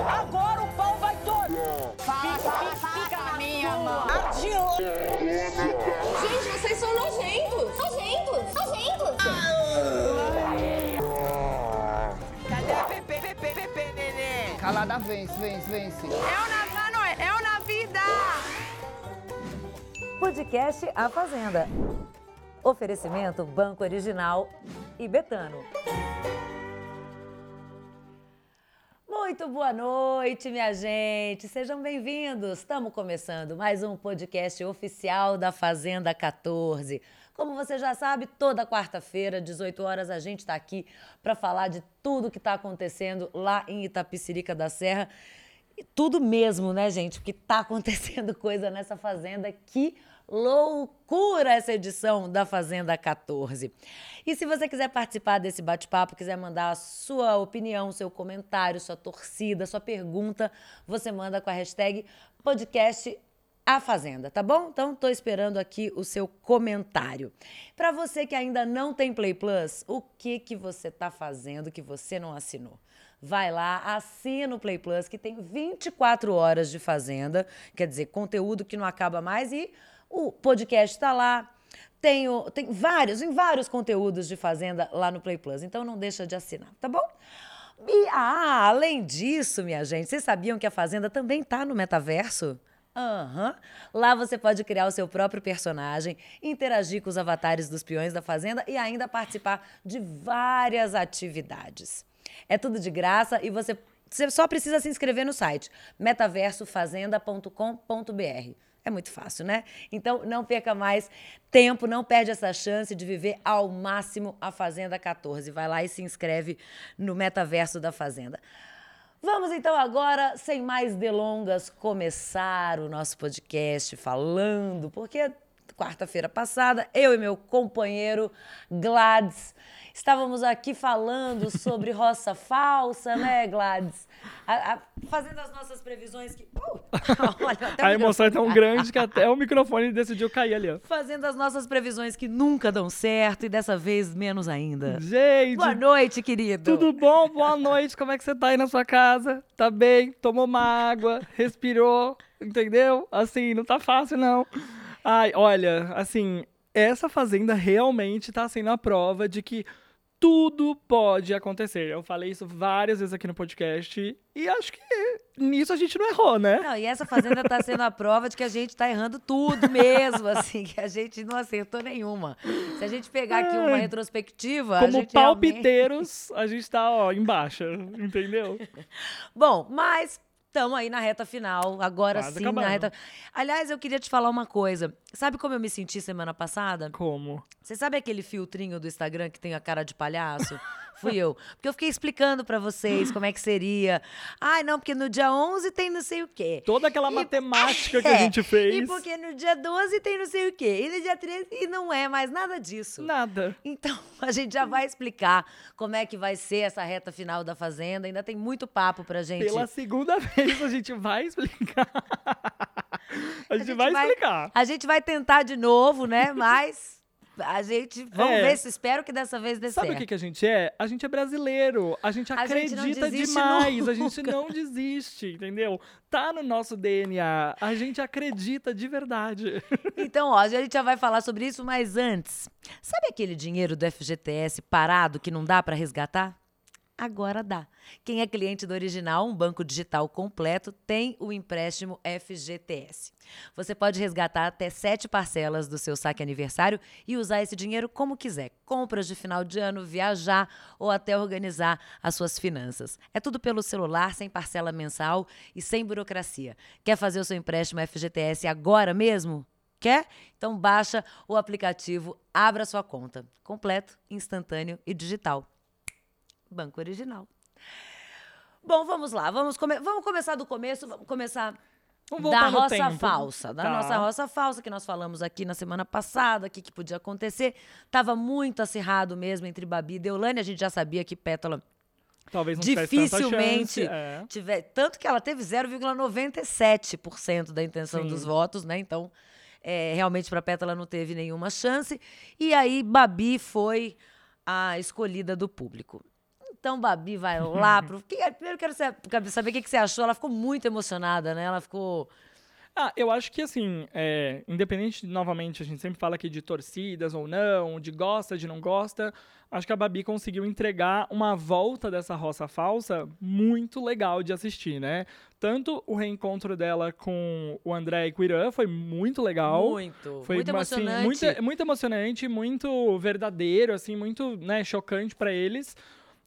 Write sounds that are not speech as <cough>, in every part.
Agora o pau vai todo. Fala, fala, fala, Fica na minha mão. Adianta. Gente, vocês são nojentos! Nojentos! Nojentos! Cadê a Pepe, Pepe, Pepe, neném? Calada vence, vence, vence. É o na, mano, é o na vida. Podcast A Fazenda. Oferecimento Banco Original e Betano. Muito boa noite, minha gente. Sejam bem-vindos. Estamos começando mais um podcast oficial da Fazenda 14. Como você já sabe, toda quarta-feira, 18 horas, a gente está aqui para falar de tudo que está acontecendo lá em Itapicirica da Serra. E tudo mesmo, né, gente? Porque tá <laughs> acontecendo coisa nessa fazenda. Que loucura essa edição da Fazenda 14. E se você quiser participar desse bate-papo, quiser mandar a sua opinião, seu comentário, sua torcida, sua pergunta, você manda com a hashtag podcast a Fazenda, tá bom? Então tô esperando aqui o seu comentário. Para você que ainda não tem Play Plus, o que que você tá fazendo que você não assinou? Vai lá, assina o Play Plus que tem 24 horas de Fazenda, quer dizer, conteúdo que não acaba mais e o podcast tá lá. Tem, o- tem vários, em vários conteúdos de Fazenda lá no Play Plus, então não deixa de assinar, tá bom? E, ah, além disso, minha gente, vocês sabiam que a Fazenda também tá no metaverso? Aham. Lá você pode criar o seu próprio personagem, interagir com os avatares dos peões da Fazenda e ainda participar de várias atividades. É tudo de graça e você, você só precisa se inscrever no site metaversofazenda.com.br. É muito fácil, né? Então não perca mais tempo, não perde essa chance de viver ao máximo a Fazenda 14. Vai lá e se inscreve no metaverso da Fazenda. Vamos então agora, sem mais delongas, começar o nosso podcast falando, porque quarta-feira passada, eu e meu companheiro Gladys estávamos aqui falando sobre roça falsa, né, Gladys? A- a- fazendo as nossas previsões que. Uh, <laughs> olha, A emoção é tão grande que até o microfone decidiu cair ali, ó. Fazendo as nossas previsões que nunca dão certo e dessa vez menos ainda. Gente, Boa noite, querido. tudo bom? Boa noite. Como é que você tá aí na sua casa? Tá bem? Tomou uma água, respirou, entendeu? Assim, não tá fácil não. Ai, olha, assim, essa fazenda realmente tá sendo a prova de que tudo pode acontecer. Eu falei isso várias vezes aqui no podcast e acho que nisso a gente não errou, né? Não, e essa fazenda tá sendo a prova de que a gente tá errando tudo mesmo, <laughs> assim, que a gente não acertou nenhuma. Se a gente pegar aqui uma retrospectiva, a Como gente realmente... palpiteiros, a gente tá, ó, em baixa, entendeu? <laughs> Bom, mas estamos aí na reta final, agora Quase sim, acabando. na reta... Aliás, eu queria te falar uma coisa. Sabe como eu me senti semana passada? Como? Você sabe aquele filtrinho do Instagram que tem a cara de palhaço? <laughs> Fui eu. Porque eu fiquei explicando pra vocês como é que seria. Ai, não, porque no dia 11 tem não sei o quê. Toda aquela E- matemática que a <laughs> É, gente fez. E porque no dia 12 tem não sei o quê. E no dia 13 e não é mais nada disso. Nada. Então, a gente já vai explicar como é que vai ser essa reta final da Fazenda. Ainda tem muito papo pra gente. Pela segunda vez a gente vai explicar. <laughs> a, gente vai, explicar. A gente vai tentar de novo, né? Mas a gente. Vamos É. ver se espero que dessa vez dê Sabe certo. o que, a gente é? A gente é brasileiro. A gente A gente acredita desiste demais. A gente nunca. não desiste, entendeu? Tá no nosso DNA. A gente acredita de verdade. <laughs> Então, ó, a gente já vai falar sobre isso, mas antes, sabe aquele dinheiro do FGTS parado que não dá para resgatar? Agora dá. Quem é cliente do Original, um banco digital completo, tem o empréstimo FGTS. Você pode resgatar até sete parcelas do seu saque aniversário e usar esse dinheiro como quiser. Compras de final de ano, viajar ou até organizar as suas finanças. É tudo pelo celular, sem parcela mensal e sem burocracia. Quer fazer o seu empréstimo FGTS agora mesmo? Quer? Então baixa o aplicativo, abra sua conta. Completo, instantâneo e digital. Banco Original. Bom, vamos lá. Vamos, come- vamos começar do começo. Vamos começar Vamos da roça tempo. falsa. Da Tá. nossa roça falsa, que nós falamos aqui na semana passada, o que, que podia acontecer. Tava muito acirrado mesmo entre Babi e Deolane. A gente já sabia que Pétala Talvez não dificilmente chance, é. tiver. Tanto que ela teve 0,97% da intenção Sim. dos votos, né? Então, é, realmente, para Pétala não teve nenhuma chance. E aí, Babi foi a escolhida do público. Então, Babi vai lá <laughs> pro. Primeiro, quero sa- quero saber o que você achou. Ela ficou muito emocionada, né? Ela ficou. Ah, eu acho que assim, é, independente, novamente, a gente sempre fala aqui de torcidas ou não, de gosta, de não gosta, acho que a Babi conseguiu entregar uma volta dessa roça falsa muito legal de assistir, né? Tanto o reencontro dela com o André e com o Irã foi muito legal. Muito. Foi muito assim, emocionante. muito, muito emocionante, muito verdadeiro, assim, muito né, chocante pra eles.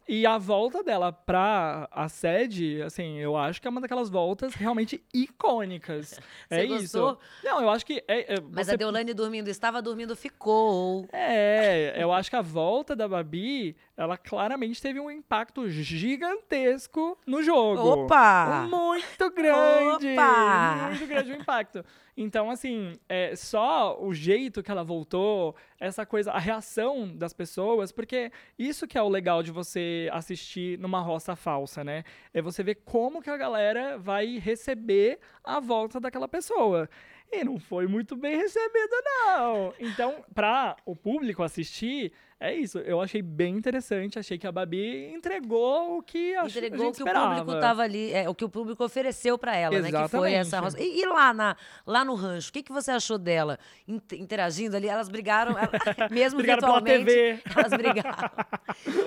E a volta dela pra a sede, assim, eu acho que é uma daquelas voltas realmente icônicas. <laughs> é Você isso. gostou? Não, eu acho que. É, é, Mas você- a Deolane dormindo, estava dormindo, ficou. É, eu acho que a volta da Babi, ela claramente teve um impacto gigantesco no jogo. Opa! Muito grande! Opa! Muito grande o impacto. Então, assim, é só o jeito que ela voltou, essa coisa, a reação das pessoas, porque isso que é o legal de você assistir numa roça falsa, né? É você ver como que a galera vai receber a volta daquela pessoa. E não foi muito bem recebido, não. Então, para o público assistir, é isso. Eu achei bem interessante. Achei que a Babi entregou o que a, Entregou o gente que o público tava ali, é, o que o público ofereceu pra ela, né? Que foi Exatamente. essa roça. E, e lá, na, lá no rancho, o que, que você achou dela? Int- interagindo ali, elas brigaram, ela- <laughs> mesmo Brigaram virtualmente. TV. Elas brigaram.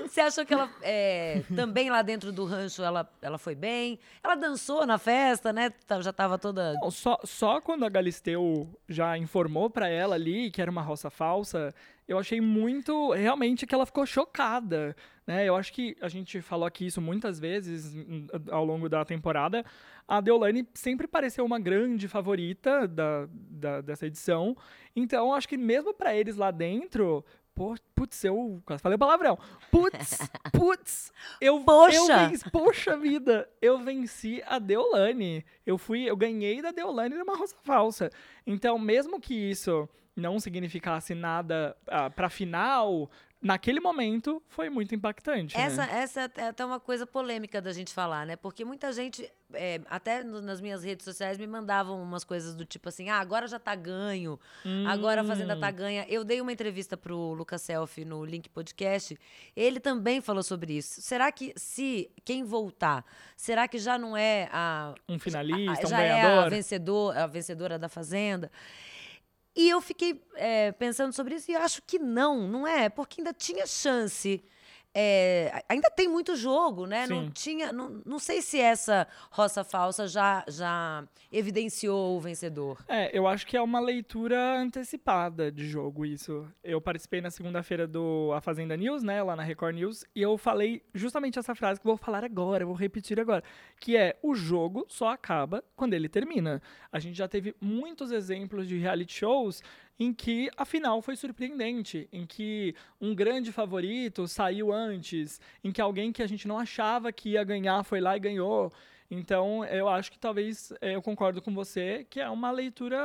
você achou que ela é, também lá dentro do rancho ela, ela foi bem? Ela dançou na festa, né? Tá- Já tava toda. Não, só, só quando a Galisteu já informou pra ela ali que era uma roça falsa, eu achei muito, realmente, que ela ficou chocada, né? Eu acho que a gente falou aqui isso muitas vezes ao longo da temporada. A Deolane sempre pareceu uma grande favorita da, da- dessa edição. Então, acho que mesmo pra eles lá dentro... Putz, eu quase falei palavrão. Putz, <laughs> putz, eu, Poxa! eu venci, poxa vida, eu venci a Deolane. Eu fui, eu ganhei da Deolane numa roça falsa. Então, mesmo que isso não significasse nada ah, pra final, naquele momento foi muito impactante. né? Essa, essa é até uma coisa polêmica da gente falar, né? Porque muita gente, é, até no- nas minhas redes sociais, me mandavam umas coisas do tipo assim: ah, agora já tá ganho, agora a Fazenda Hum. tá ganha. Eu dei uma entrevista pro Lucas Selfie no Link Podcast, ele também falou sobre isso. Será que, se quem voltar, será que já não é a. Um finalista, a- um já é a, ganhador. vencedor, a vencedora da Fazenda? E eu fiquei é, pensando sobre isso e acho que não, não é, porque ainda tinha chance. É, ainda tem muito jogo, né? Não Sim. tinha, não, não sei se essa roça falsa já, já evidenciou o vencedor. É, eu acho que é uma leitura antecipada de jogo isso. Eu participei na segunda-feira do A Fazenda News, né, lá na Record News, e eu falei justamente essa frase que vou falar agora, vou repetir agora, que é o jogo só acaba quando ele termina. A gente já teve muitos exemplos de reality shows em que a final foi surpreendente, em que um grande favorito saiu antes, em que alguém que a gente não achava que ia ganhar foi lá e ganhou. Então, eu acho que talvez eh, eu concordo com você que é uma leitura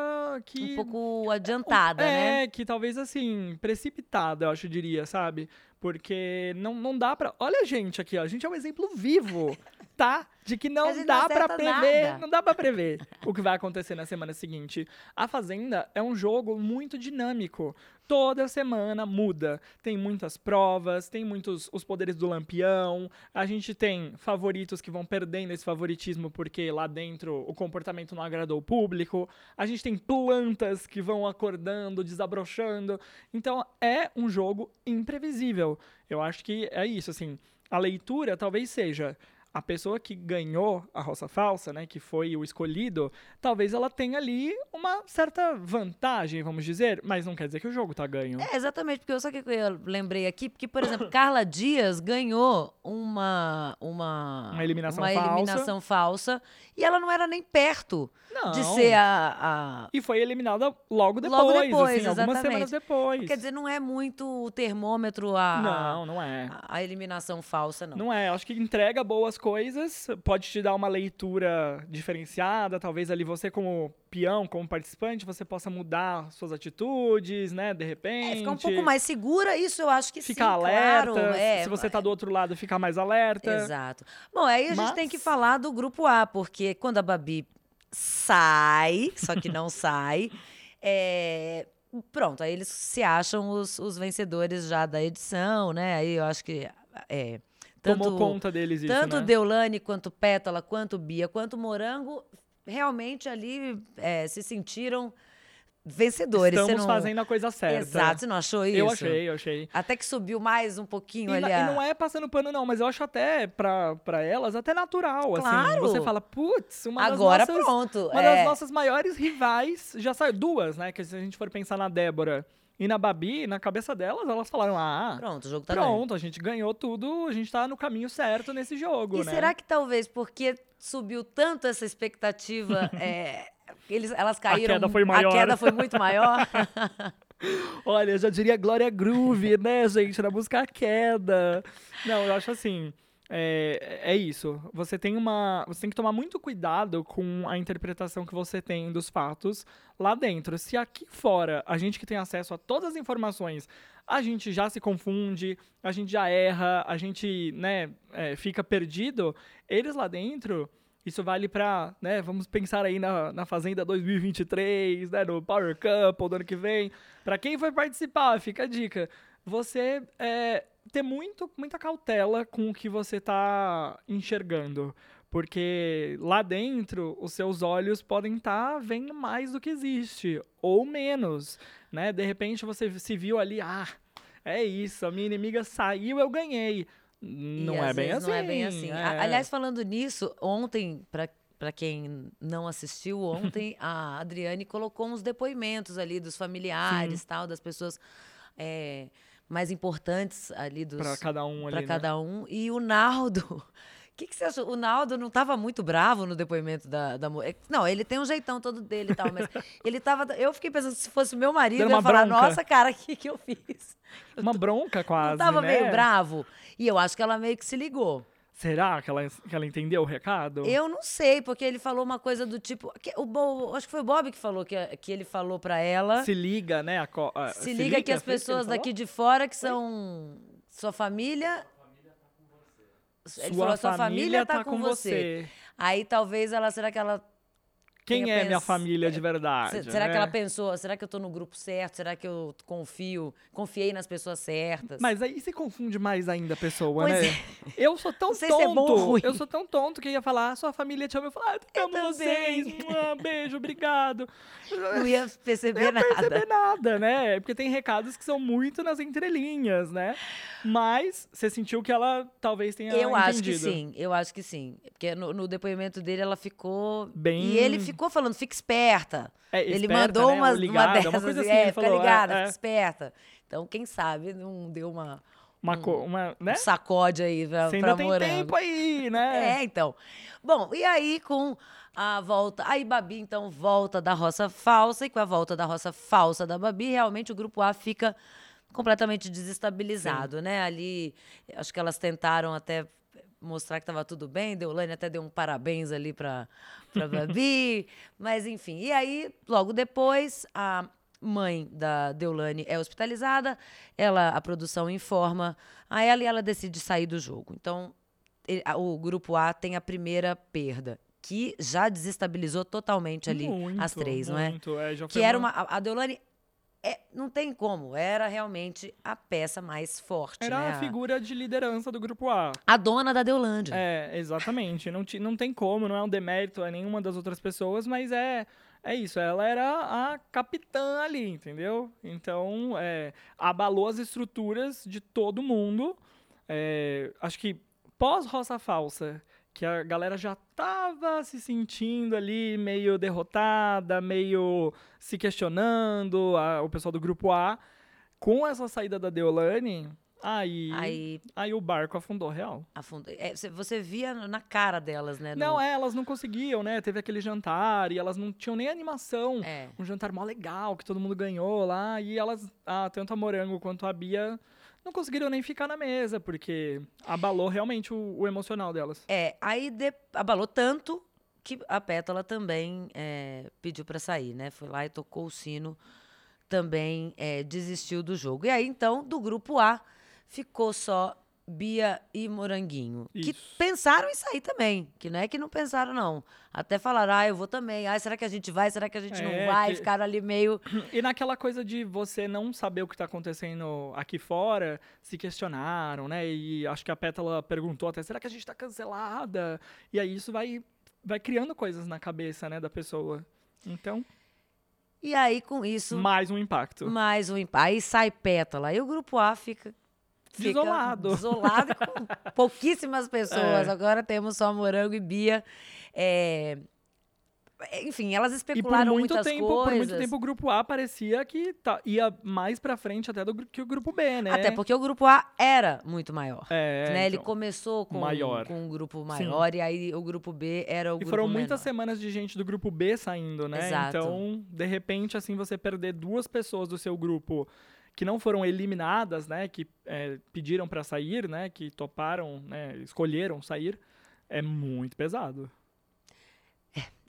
que Um pouco adiantada, é, né? que talvez assim, precipitada, eu acho, diria, sabe? Porque não, não dá pra. Olha a gente aqui, ó. A gente é um exemplo vivo, <laughs> tá? De que não dá pra acerta prever. nada. Não dá pra prever o que vai acontecer na semana seguinte. A Fazenda é um jogo muito dinâmico. Toda semana muda. Tem muitas provas, tem muitos os poderes do lampião. A gente tem favoritos que vão perdendo esse favoritismo porque lá dentro o comportamento não agradou o público. A gente tem plantas que vão acordando, desabrochando. Então é um jogo imprevisível. Eu acho que é isso, assim. A leitura talvez seja a pessoa que ganhou a roça falsa, né, que foi o escolhido, talvez ela tenha ali uma certa vantagem, vamos dizer, mas não quer dizer que o jogo tá ganho. É, exatamente, porque eu só que eu lembrei aqui, porque, por exemplo, Carla Dias ganhou uma uma, Uma eliminação uma falsa. eliminação falsa e ela não era nem perto Não. de ser a, a- E foi eliminada logo depois, Logo depois, assim, algumas exatamente. semanas depois. Quer dizer, não é muito o termômetro a, não, não é. a, a eliminação falsa, não. Não é, acho que entrega boas coisas, pode te dar uma leitura diferenciada, talvez ali você como peão, como participante, você possa mudar suas atitudes, né, de repente. É, ficar um pouco mais segura, isso eu acho que Ficar sim, alerta, claro. É, se você tá do outro lado, ficar mais alerta. Exato. Bom, aí a gente Mas- tem que falar do grupo A, porque quando a Babi sai, só que não <laughs> sai, é, pronto, aí eles se acham os, os vencedores já da edição, né? Aí eu acho que é, Tomou conta deles isso, Tanto né? Deulane, quanto Pétala, quanto Bia, quanto Morango, realmente ali é, se sentiram vencedores. Estamos não- fazendo a coisa certa. Exato, você não achou isso? Eu achei, eu achei. Até que subiu mais um pouquinho E, ali. na- e a- não é passando pano, não, mas eu acho até pra, pra elas até natural. Assim, Claro. você fala, putz, uma Agora das nossas. pronto. Uma é. das nossas maiores rivais já saiu. Duas, né? Que se a gente for pensar na Débora e na Babi, na cabeça delas, elas falaram: ah, Pronto, o jogo tá ganho. pronto, a gente ganhou tudo, a gente tá no caminho certo nesse jogo, E né? será que talvez porque subiu tanto essa expectativa, <laughs> é, eles, elas caíram. queda foi maior. A queda foi muito maior. <laughs> Olha, eu já diria Glória Groove, né, gente? Na música A Queda. Não, eu acho assim. É, é isso. Você tem uma. Você tem que tomar muito cuidado com a interpretação que você tem dos fatos lá dentro. Se aqui fora, a gente que tem acesso a todas as informações, a gente já se confunde, a gente já erra, a gente, né, é, fica perdido, eles lá dentro. Isso vale pra, né, vamos pensar aí na, na Fazenda 2023, né, no Power Couple do ano que vem. Pra quem vai participar, fica a dica. Você é, ter muito, muita cautela com o que você tá enxergando. Porque lá dentro, os seus olhos podem estar vendo mais do que existe, ou menos, né? De repente você se viu ali, ah, é isso, a minha inimiga saiu, eu ganhei. Não E é bem assim. Não é bem assim. É. Aliás, falando nisso, ontem, para para quem não assistiu, ontem <laughs> a Adriane colocou uns depoimentos ali dos familiares, tal, das pessoas é, mais importantes ali dos Pra cada um ali, para né? cada um. E o Naldo. O <laughs> que, que você achou? O Naldo não estava muito bravo no depoimento da, da mulher. Não, ele tem um jeitão todo dele e tal, mas <laughs> ele tava. Eu fiquei pensando, se fosse meu marido, eu ia falar, bronca. nossa, cara, o que, que eu fiz? Uma bronca quase, não tava né? meio bravo? E eu acho que ela meio que se ligou. Será que ela, que ela entendeu o recado? Eu não sei, porque ele falou uma coisa do tipo. que o Bo, acho que foi o Bob que falou que, que ele falou pra ela. Se liga, né? a a- Se, liga, que as pessoas ele falou? daqui de fora, que são sua família. Ele Sua falou, sua família família tá, tá com, com você. você. Aí talvez ela. Será que ela. Quem tenha é minha família de verdade? se- será que né? ela pensou? Será que eu tô no grupo certo? Será que eu confio? Confiei nas pessoas certas? Mas aí se confunde mais ainda a pessoa, Pois né? é. Eu sou tão <laughs> se é tonto. bom. Eu sou tão tonto que ia falar, ah, sua família te ama. Eu falar, ah, amo também. vocês. Um beijo, obrigado. <laughs> não ia perceber Não ia nada. perceber nada, né? Porque tem recados que são muito nas entrelinhas, né? Mas você sentiu que ela talvez tenha Eu acho que entendido. sim, eu acho que sim. Porque no, no depoimento dele ela ficou. Bem- E ele ficou falando, fica esperta. É, ele esperta, mandou né? umas, Ou ligada, uma uma dessas. coisa assim, é, fica falou, é, ligada, é. fica esperta. Então, quem sabe não deu uma, Uma, uma né? um sacode aí pra, Você pra ainda tem morango. tempo aí, né? <laughs> É, então. Bom, e aí com a volta. Aí Babi, então, volta da roça falsa, e com a volta da roça falsa da Babi, realmente o grupo A fica completamente desestabilizado, né? Ali, acho que elas tentaram até mostrar que estava tudo bem, Deolane até deu um parabéns ali para para Babi, <laughs> mas enfim. E aí, logo depois, a mãe da Deolane é hospitalizada, ela a produção informa a ela e ela decide sair do jogo. Então, ele- a- o grupo A tem a primeira perda, que já desestabilizou totalmente ali Muito, as três, não é? muito, é, já Que era uma. A a Deolane. É, não tem como, era realmente a peça mais forte. Era né? a figura de liderança do grupo A. A dona da Deolândia. É, exatamente. Não, não tem como, não é um demérito a nenhuma das outras pessoas, mas é, é isso. Ela era a capitã ali, entendeu? Então, é, abalou as estruturas de todo mundo. É, acho que pós-Roça Falsa, que a galera já tava se sentindo ali meio derrotada, meio se questionando, a- o pessoal do grupo A, com essa saída da Deolane, aí, Aí aí o barco afundou real. afundou. É, você- via na cara delas, né? Não, no- é, elas não conseguiam, né? Teve aquele jantar e elas não tinham nem animação. É. Um jantar mó legal, que todo mundo ganhou lá. E elas, ah, tanto a Morango quanto a Bia, não conseguiram nem ficar na mesa, porque abalou realmente o, o emocional delas. É, aí de- abalou tanto que a Pétala também é, pediu para sair, né? Foi lá e tocou o sino, também é, desistiu do jogo. E aí, então, do grupo A, ficou só Bia e Moranguinho. Que Isso. pensaram em sair também. Que não é que não pensaram, não. Até falaram, ah, eu vou também. Ah, será que a gente vai? Será que a gente É, não vai? que- Ficaram ali meio. <clears throat> E naquela coisa de você não saber o que tá acontecendo aqui fora, se questionaram, né? E acho que a Pétala perguntou até, será que a gente tá cancelada? E aí isso vai, vai criando coisas na cabeça, né, da pessoa. Então, E aí, com isso, mais um impacto. mais um. impa- Aí sai pétala. Aí o grupo A fica. Fica Desolado. Desolado com <laughs> pouquíssimas pessoas. É. Agora temos só Morango e Bia. É, Enfim, elas E especularam muito, muitas tempo, coisas. por muito tempo o grupo A parecia que tá- ia mais pra frente até do, que o grupo B, né? Até porque o grupo A era muito maior. É, né? Ele então. começou com, Maior. com um grupo maior e aí o grupo B era o E grupo foram menor. muitas semanas de gente do grupo B saindo, né? Exato. Então, de repente, assim, você perder duas pessoas do seu grupo que não foram eliminadas, né? Que é, pediram pra sair, né? Que toparam, né? Escolheram sair, é muito pesado.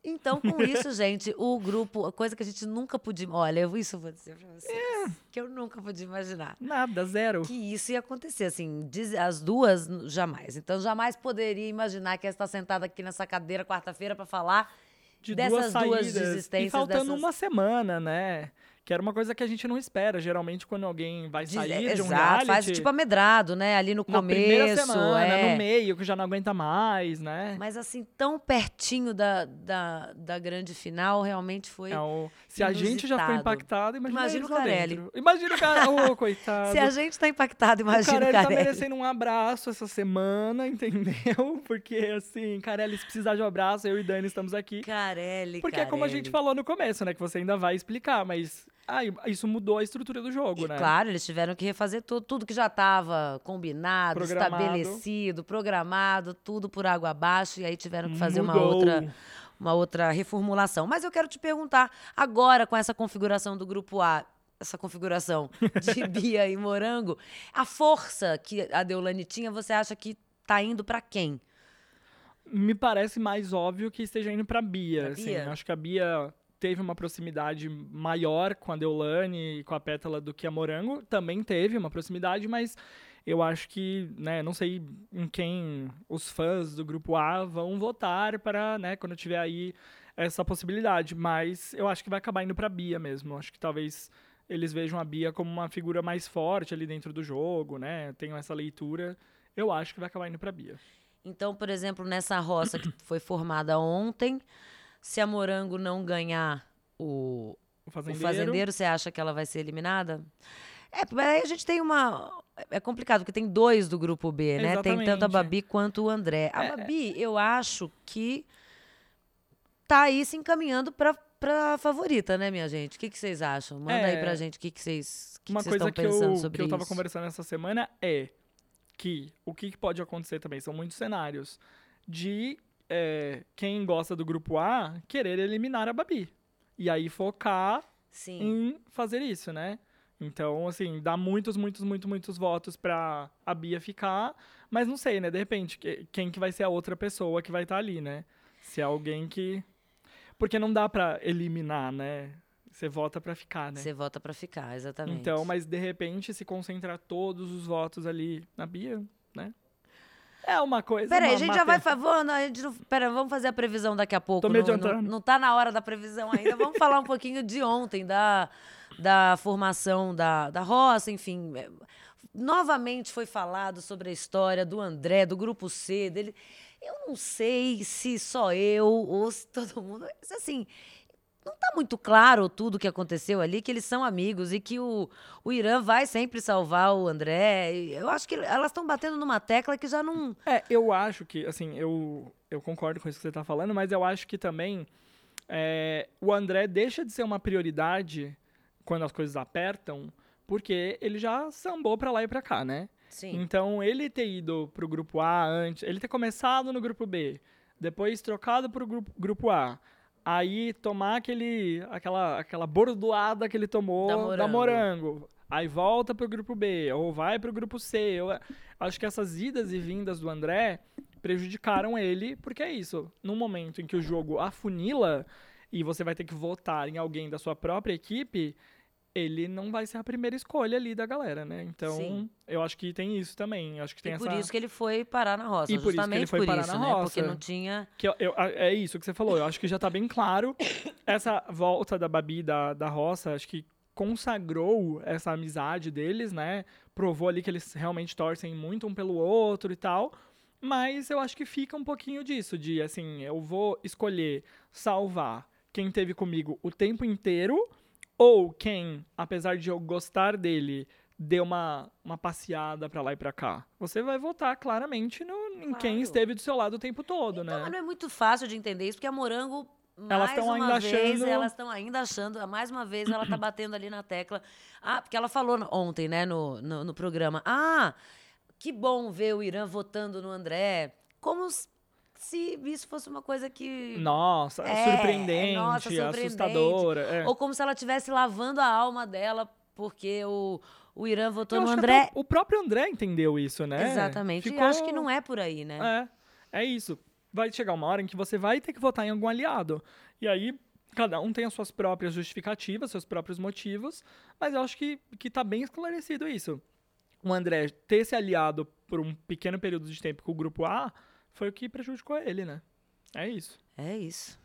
Então, com isso, <laughs> gente, o grupo, a coisa que a gente nunca podia. Olha, eu, isso eu vou dizer pra vocês. É. Que eu nunca podia imaginar. Nada, zero. Que isso ia acontecer, assim, diz- as duas, jamais. Então, jamais poderia imaginar que ia estar sentada aqui nessa cadeira quarta-feira pra falar De dessas duas duas saídas. desistências, E faltando dessas- uma semana, né? Que era uma coisa que a gente não espera. Geralmente, quando alguém vai Diz- sair de um reality... faz tipo amedrado, né? Ali no na começo. primeira semana, é. no meio, que já não aguenta mais, né? Mas assim, tão pertinho da, da, da grande final, realmente foi. É o- se a gente já inusitado. impactado, imagina, Imagina o Carelli. Imagina o cara, ô, coitado. <laughs> Se a gente tá impactado, o imagina o Carelli tá Carelli. merecendo um abraço essa semana, <laughs> entendeu? Porque, assim, Carelli, se precisar de um abraço, eu e Dani estamos aqui. Carelli, Porque é como a Carelli. gente falou no começo, né? Que você ainda vai explicar, mas ah, isso mudou a estrutura do jogo, E, né? Claro, eles tiveram que refazer tudo, tudo que já estava combinado, Programado. estabelecido, programado, tudo por água abaixo, e aí tiveram que fazer uma outra, uma outra reformulação. Mas eu quero te perguntar, agora com essa configuração do grupo A, essa configuração de <laughs> Bia e Morango, a força que a Deolane tinha, você acha que tá indo para quem? Me parece mais óbvio que esteja indo pra Bia. Pra assim. Bia? Acho que a Bia teve uma proximidade maior com a Deolane e com a Pétala do que a Morango. Também teve uma proximidade, mas eu acho que, né, não sei em quem os fãs do grupo A vão votar para, né, quando tiver aí essa possibilidade. Mas eu acho que vai acabar indo pra Bia mesmo. Acho que talvez eles vejam a Bia como uma figura mais forte ali dentro do jogo, né? Tenham essa leitura. Eu acho que vai acabar indo pra Bia. Então, por exemplo, nessa roça que foi formada ontem, se a Morango não ganhar o, O o fazendeiro. fazendeiro, você acha que ela vai ser eliminada? É, mas aí a gente tem uma. É complicado, porque tem dois do grupo B, né? Tem tanto a Exatamente. Babi quanto o André. A É. Babi, eu acho que tá aí se encaminhando pra, pra favorita, né, minha gente? O que, que vocês acham? Manda aí É. pra gente o que, que vocês, que Uma que vocês coisa estão que eu, sobre que eu tava isso. conversando essa semana é que o que pode acontecer também, são muitos cenários, de é, quem gosta do grupo A querer eliminar a Babi. E aí focar Sim. em fazer isso, né? Então, assim, dá muitos, muitos, muitos, muitos votos pra a Bia ficar, mas não sei, né? De repente, que- quem que vai ser a outra pessoa que vai estar ali, né? Se é alguém que... Porque não dá pra eliminar, né? Você vota pra ficar, né? Você vota pra ficar, exatamente. Então, mas de repente se concentrar todos os votos ali na Bia, né? É uma coisa. Peraí, a gente já vai. vou- não, a gente não- pera, vamos fazer a previsão daqui a pouco. Tô me não, não, adiantando. não tá na hora da previsão ainda. Vamos falar um pouquinho de ontem, da, da formação da, da roça, enfim. É, Novamente foi falado sobre a história do André, do grupo C, dele. Eu não sei se só eu ou se todo mundo. Mas assim. Não tá muito claro tudo o que aconteceu ali, que eles são amigos e que o, o Irã vai sempre salvar o André. Eu acho que elas estão batendo numa tecla que já não. É, eu acho que, assim, eu, eu concordo com isso que você tá falando, mas eu acho que também é, o André deixa de ser uma prioridade quando as coisas apertam, porque ele já sambou pra lá e pra cá, né? Sim. Então, ele ter ido pro grupo A antes, ele ter começado no grupo B, depois trocado pro grupo, grupo A, aí tomar aquele, aquela, aquela bordoada que ele tomou Da da Morango. morango. Aí volta pro grupo B, ou vai pro grupo C. Eu acho que essas idas e vindas do André prejudicaram ele, porque é isso. No momento em que o jogo afunila e você vai ter que votar em alguém da sua própria equipe, ele não vai ser a primeira escolha ali da galera, né? Então, Sim. eu acho que tem isso também. Eu acho que tem E essa... por isso que ele foi parar na roça. E por isso que ele foi por parar isso, na né? Porque roça. não tinha. Que eu- eu- é isso que você falou. Eu acho que já tá bem claro. <coughs> Essa volta da Babi da, da roça, acho que consagrou essa amizade deles, né? Provou ali que eles realmente torcem muito um pelo outro e tal. Mas eu acho que fica um pouquinho disso, de assim, eu vou escolher salvar quem teve comigo o tempo inteiro, ou quem, apesar de eu gostar dele, deu uma, uma passeada pra lá e pra cá. Você vai votar claramente no, em quem esteve do seu lado o tempo todo, Então, né? mas não é muito fácil de entender isso, porque a Morango. Elas mais tão uma ainda vez, achando- Elas estão ainda achando. Mais uma vez, ela tá batendo ali na tecla. Ah, porque ela falou ontem, né, no, no, no programa. Ah, que bom ver o Irã votando no André. Como se isso fosse uma coisa que. Nossa, É, surpreendente, nossa, surpreendente. assustadora. é. Ou como se ela estivesse lavando a alma dela porque o, o Irã votou Eu no André. o próprio André entendeu isso, né? Exatamente. Ficou- E acho que não é por aí, né? É, é isso. Vai chegar uma hora em que você vai ter que votar em algum aliado. E aí, cada um tem as suas próprias justificativas, seus próprios motivos, mas eu acho que, que tá bem esclarecido isso. O André ter se aliado por um pequeno período de tempo com o grupo A foi o que prejudicou ele, né? É isso. É isso.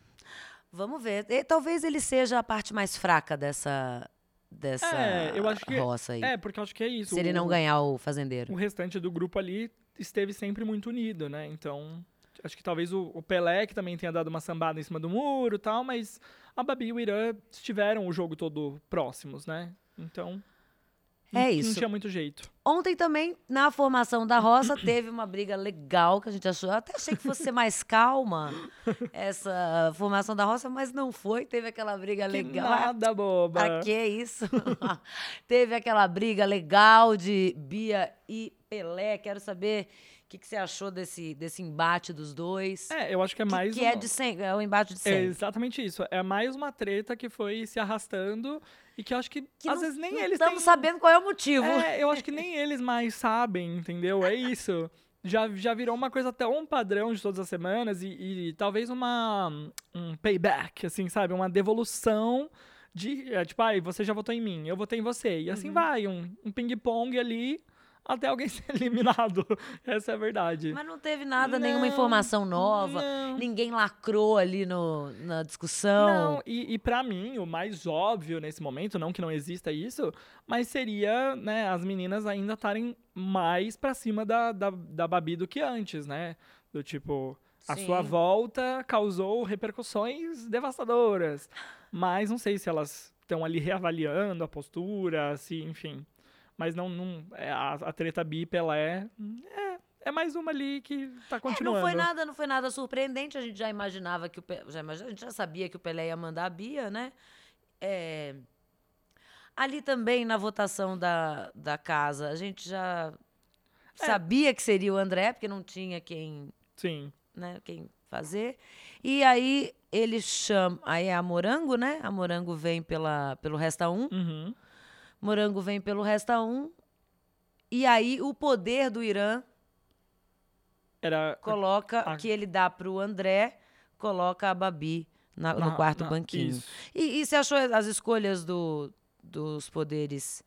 Vamos ver. E talvez ele seja a parte mais fraca dessa, dessa É, eu acho que- roça aí. É, porque eu acho que é isso. se ele não ganhar o fazendeiro. o restante do grupo ali esteve sempre muito unido, né? Então, acho que talvez o, o Pelé, que também tenha dado uma sambada em cima do muro e tal, mas a Babi e o Irã estiveram o jogo todo próximos, né? Então. É isso. Não tinha muito jeito. Ontem também, na formação da roça, teve uma briga legal que a gente achou. Eu até achei que fosse ser mais calma essa formação da roça, mas não foi. Teve aquela briga Que legal. nada, boba. Pra que isso? <laughs> Teve aquela briga legal de Bia e Pelé. Quero saber o que, que você achou desse, desse embate dos dois. É, eu acho que é que, mais. que é uma- de sempre, é o embate de É sempre. exatamente isso. É mais uma treta que foi se arrastando e que eu acho que, Que às não- vezes nem eles estamos têm... sabendo qual é o motivo. É, eu acho que <laughs> nem eles mais sabem, entendeu? É isso. Já, já virou uma coisa tão padrão de todas as semanas e, e talvez uma um payback, assim, sabe? Uma devolução de, é, tipo, ai, você já votou em mim, eu votei em você. E assim Uhum. vai, um, um ping-pong ali até alguém <laughs> ser eliminado. Essa é a verdade. Mas não teve nada, nenhuma Não, informação nova. não. Ninguém lacrou ali no, na discussão. Não, e, e para mim, o mais óbvio nesse momento, não que não exista isso, mas seria, né, as meninas ainda estarem mais pra cima da, da, da Babi do que antes, né? Do tipo, a Sim. sua volta causou repercussões devastadoras. Mas não sei se elas estão ali reavaliando a postura, se, enfim. Mas não, não é, a, a treta Bi Pelé é, é mais uma ali que tá É, continuando. não foi nada, não foi nada surpreendente. A gente já imaginava que o já, imagi- a gente já sabia que o Pelé ia mandar a Bia, né? É, ali também na votação da, da casa, a gente já É. sabia que seria o André, porque não tinha quem, Sim. né, quem fazer. E aí ele chama, aí é a Morango, né? A Morango vem pela pelo Resta 1. Uhum. Morango vem pelo Resta 1. E aí o poder do Irã Era coloca a- que ele dá pro André, coloca a Babi na- no Na- quarto na- banquinho. isso. E, e você achou as escolhas do, dos poderes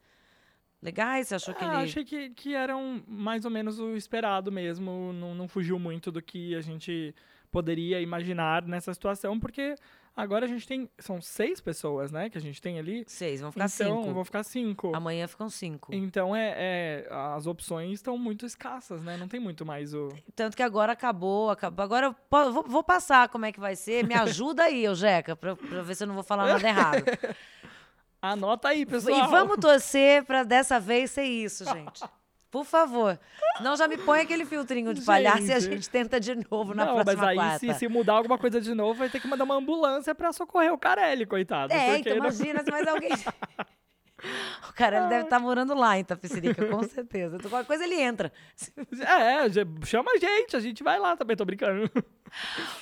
legais? Você achou que Ah, ele. achei que, que eram mais ou menos o esperado mesmo. Não, não fugiu muito do que a gente poderia imaginar nessa situação, porque agora a gente tem. São seis pessoas, né? Que a gente tem ali. Seis, vão ficar então, cinco. vão ficar cinco. Amanhã ficam cinco. Então é, é- as opções estão muito escassas, né? Não tem muito mais o. Tanto que agora acabou, acabou. Agora eu vou, vou passar como é que vai ser. Me ajuda aí, <laughs> ô Jeca, pra, pra ver se eu não vou falar nada errado. <laughs> Anota aí, pessoal. E vamos torcer pra dessa vez ser isso, gente. <laughs> Por favor. Senão já me põe aquele filtrinho de palhaço e a Gente. gente tenta de novo na Não, mas próxima aí quarta. se, se mudar alguma coisa de novo, vai ter que mandar uma ambulância pra socorrer o Carelli, coitado. É, então não- imagina se mais alguém. <laughs> <laughs> O cara ele deve estar morando lá em Tapicirica, com certeza. Então, qualquer coisa ele entra. <laughs> É, chama a gente, a gente vai lá também, tô brincando.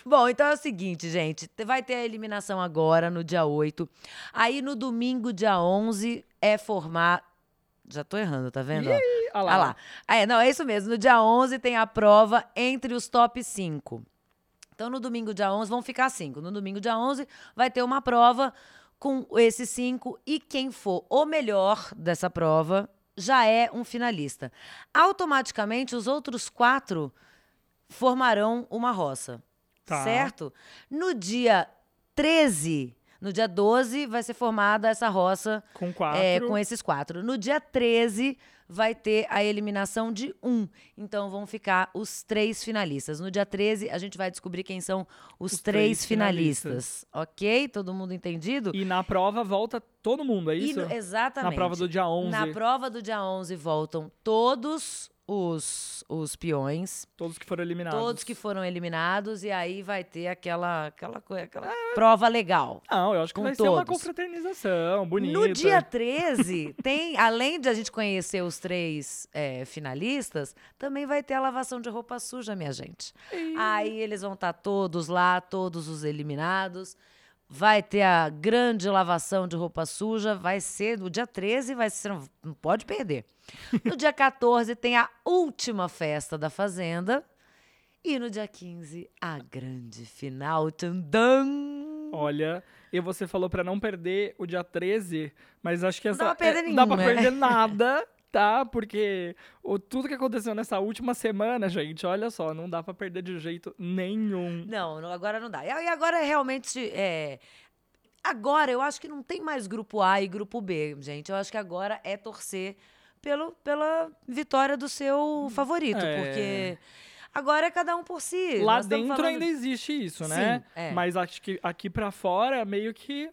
Bom, então é o seguinte, gente. te- Vai ter a eliminação agora, no dia 8. Aí no domingo, dia 11, é formar. Já tô errando, tá vendo? Ih, olha lá. Ah lá. Ah, é, não, é isso mesmo. No dia 11 tem a prova entre os top 5. Então, no domingo, dia 11, vão ficar cinco. No domingo, dia 11, vai ter uma prova com esses cinco e quem for o melhor dessa prova já é um finalista. Automaticamente, os outros quatro formarão uma roça. Tá. Certo? No dia 13, no dia 12, vai ser formada essa roça Com quatro. é, com esses quatro. No dia 13, vai ter a eliminação de um. Então vão ficar os três finalistas. No dia 13, a gente vai descobrir quem são os, Os três, três finalistas. Ok? Todo mundo entendido? E na prova volta todo mundo, é isso? no- exatamente. Na prova do dia 11. Na prova do dia 11 voltam todos os, os peões, Todos que foram eliminados. todos que foram eliminados, e aí vai ter aquela, aquela, aquela prova legal. Não, eu acho que vai ser uma todos. confraternização bonita. No dia 13, tem, além de a gente conhecer os três é, finalistas, também vai ter a lavação de roupa suja, minha gente. Aí eles vão estar todos lá, todos os eliminados. Vai ter a grande lavação de roupa suja. Vai ser no dia 13, vai ser. Não, não pode perder. <laughs> No dia 14 tem a última festa da Fazenda. E no dia 15, a grande final. Tandam! Olha, e você falou pra não perder o dia 13, mas acho que essa. dá pra perder é, não dá pra nenhum, né? perder nada, <laughs> tá? Porque o, tudo que aconteceu nessa última semana, gente, olha só, não dá pra perder de jeito nenhum. Não, não, agora não dá. E agora é realmente. É... Agora eu acho que não tem mais grupo A e grupo B, gente. Eu acho que agora é torcer pelo, pela vitória do seu favorito, É. porque agora é cada um por si. Lá dentro falando- ainda existe isso, né? Sim, é. Mas acho que aqui pra fora, meio que.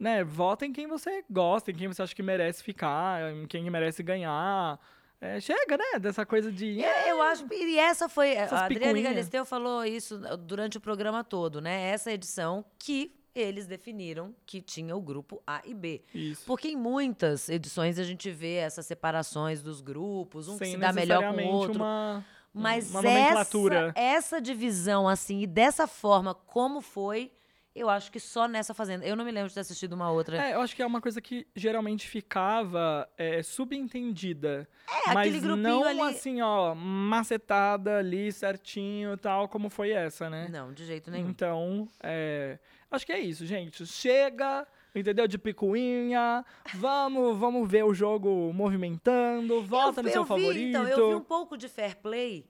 Né, vota em quem você gosta, em quem você acha que merece ficar, em quem merece ganhar. É, chega, né? Dessa coisa de. Eu, eu acho. E essa foi. Essas a Adriane picuinhas. Galisteu falou isso durante o programa todo, né? Essa edição que eles definiram que tinha o grupo A e B. Isso. Porque em muitas edições a gente vê essas separações dos grupos, um que Sem se dá melhor com o outro. Uma, Mas uma essa, essa divisão, assim, e dessa forma como foi, eu acho que só nessa fazenda. Eu não me lembro de ter assistido uma outra. É, eu acho que é uma coisa que geralmente ficava é, subentendida. É, mas aquele grupinho não ali- assim, ó, macetada ali certinho tal, como foi essa, né? Não, de jeito nenhum. Então, é, acho que é isso, gente. Chega, entendeu? De picuinha. Vamos, vamos ver o jogo movimentando. Vota eu, no seu eu vi, favorito. Então, eu vi um pouco de fair play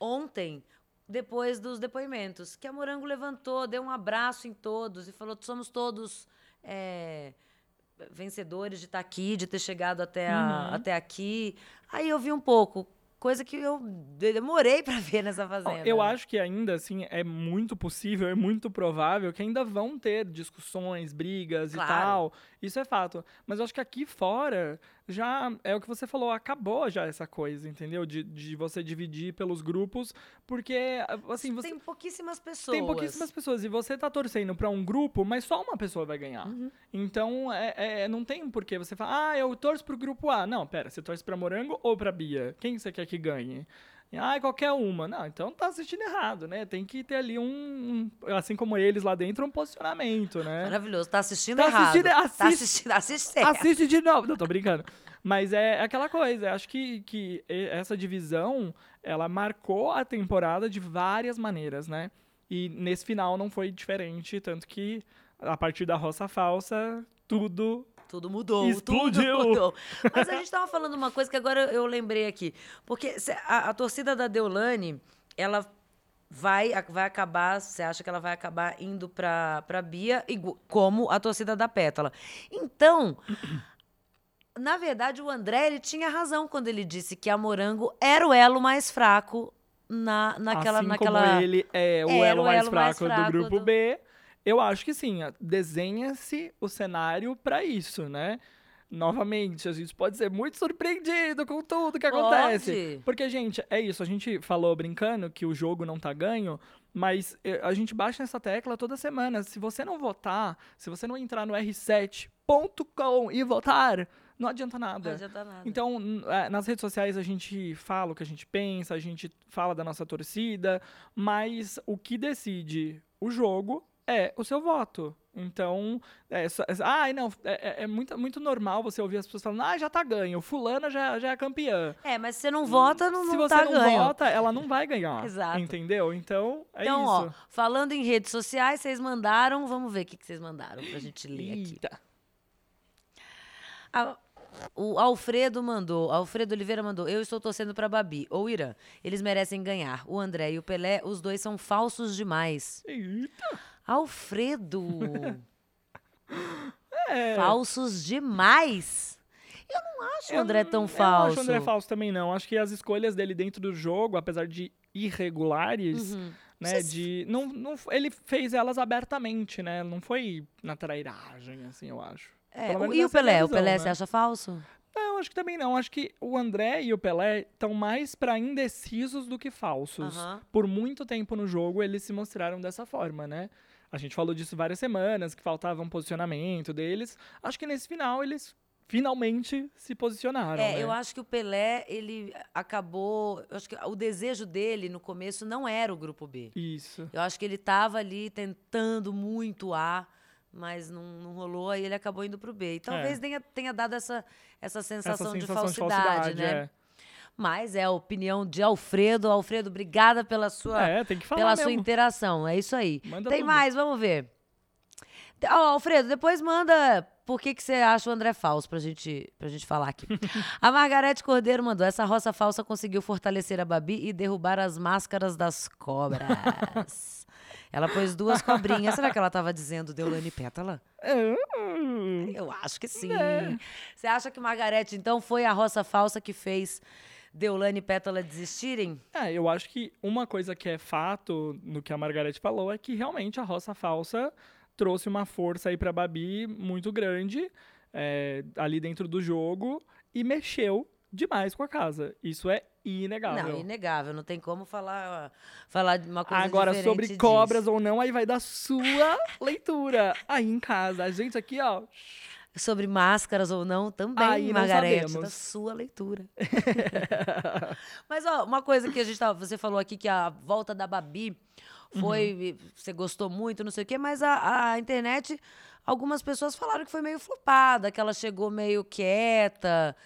ontem, depois dos depoimentos, que a Morango levantou, deu um abraço em todos e falou: somos todos é, vencedores de estar aqui, de ter chegado até, a- Uhum. até aqui. Aí eu vi um pouco, coisa que eu demorei para ver nessa fazenda. Eu né? acho que ainda assim é muito possível, é muito provável que ainda vão ter discussões, brigas Claro. e tal. Isso é fato. Mas eu acho que aqui fora já é o que você falou, acabou já essa coisa, entendeu? De, de você dividir pelos grupos, porque assim, você Tem pouquíssimas pessoas. tem pouquíssimas pessoas e você tá torcendo pra um grupo, mas só uma pessoa vai ganhar. Uhum. Então, é, é- não tem por que você falar, ah, eu torço pro grupo A. Não, pera, você torce pra Morango ou pra Bia? Quem você quer que ganhe? Ah, qualquer uma. Não, então tá assistindo errado, né? Tem que ter ali um, um- assim como eles lá dentro, um posicionamento, né? Maravilhoso. Tá assistindo Tá errado. assistindo- Tá assiste- assistindo, assiste certo. Assiste de novo. Não, tô brincando. Mas é aquela coisa. Acho que, que essa divisão, ela marcou a temporada de várias maneiras, né? E nesse final não foi diferente. Tanto que, a partir da roça falsa, tudo... Tudo mudou, Explodiu. tudo mudou. <laughs> Mas a gente tava falando uma coisa que agora eu lembrei aqui. Porque a, a torcida da Deolane, ela vai, vai acabar, você acha que ela vai acabar indo pra, pra Bia, como a torcida da Pétala. Então, na verdade, o André, ele tinha razão quando ele disse que a Morango era o elo mais fraco na, naquela... assim naquela... como ele é o Era elo o mais elo mais fraco, fraco do grupo do- B, eu acho que sim. Desenha-se o cenário pra isso, né? Novamente, a gente pode ser muito surpreendido com tudo que acontece. Pode. Porque, gente, é isso. A gente falou brincando que o jogo não tá ganho, mas eh, a gente baixa nessa tecla toda semana. Se você não votar, se você não entrar no r7.com e votar, não adianta nada. Não adianta nada. Então, é, nas redes sociais a gente fala o que a gente pensa, a gente fala da nossa torcida, mas o que decide o jogo é o seu voto. Então, é, ai, não, é, é- é muito, muito normal você ouvir as pessoas falando, ah, já tá ganho, fulana já, já é campeã. É, mas se você não vota, não, Se não você tá não ganho. vota, ela não vai ganhar. Exato. Entendeu? Então, é então, isso. ó, falando em redes sociais, vocês mandaram, vamos ver o que, que vocês mandaram pra gente ler aqui. Eita. A- o Alfredo mandou, Alfredo Oliveira mandou, eu estou torcendo pra Babi ou Irã. Eles merecem ganhar. O André e o Pelé, os dois são falsos demais. Eita. Alfredo, É. falsos demais. Eu não acho o Eu André não- tão Eu não falso. acho o André falso também, não. Acho que as escolhas dele dentro do jogo, apesar de irregulares, Uhum. né? Vocês- De. Não, não, ele fez elas abertamente, né? Não foi na trairagem, assim, eu acho. É, o- e o Pelé? o visão, Pelé né? você acha falso? Não, acho que também não. Acho que o André e o Pelé estão mais pra indecisos do que falsos. Aham. Por muito tempo no jogo, eles se mostraram dessa forma, né? A gente falou disso várias semanas, que faltava um posicionamento deles. Acho que nesse final eles finalmente se posicionaram. É, né? eu acho que o Pelé, ele acabou. Eu acho que o desejo dele no começo não era o grupo B. Isso. Eu acho que ele tava ali tentando muito A, mas não, não rolou, aí ele acabou indo pro B. E talvez É. tenha, tenha dado essa, essa sensação, Essa de, sensação falsidade, né? é. Mas é a opinião de Alfredo. Alfredo, obrigada pela sua, É, tem que falar pela sua interação. É isso aí. Manda Tem tudo. mais, vamos ver. Ó, Alfredo, depois manda por que, que você acha o André falso pra gente, pra gente falar aqui. <laughs> a Margarete Cordeiro mandou: essa roça falsa conseguiu fortalecer a Babi e derrubar as máscaras das cobras. <laughs> ela pôs duas cobrinhas. Será que ela tava dizendo Deolane Pétala? Hum, Eu acho que sim. É. Você acha que Margarete, então, foi a roça falsa que fez Deolane e Pétala desistirem? É, eu acho que uma coisa que é fato no que a Margarete falou é que realmente a roça falsa trouxe uma força aí pra Babi muito grande é, ali dentro do jogo e mexeu demais com a casa. Isso é inegável. Não, inegável. Não tem como falar, falar de uma coisa Agora, sobre disso. cobras ou não, aí vai da sua <laughs> leitura. Aí em casa, a gente aqui, ó. Sobre máscaras ou não, também, Aí Margarete, da sabemos. sua leitura. <laughs> Mas, ó, uma coisa que a gente tava, você falou aqui que a volta da Babi foi, Uhum. você gostou muito, não sei o quê, mas a, a internet, algumas pessoas falaram que foi meio flopada, que ela chegou meio quieta.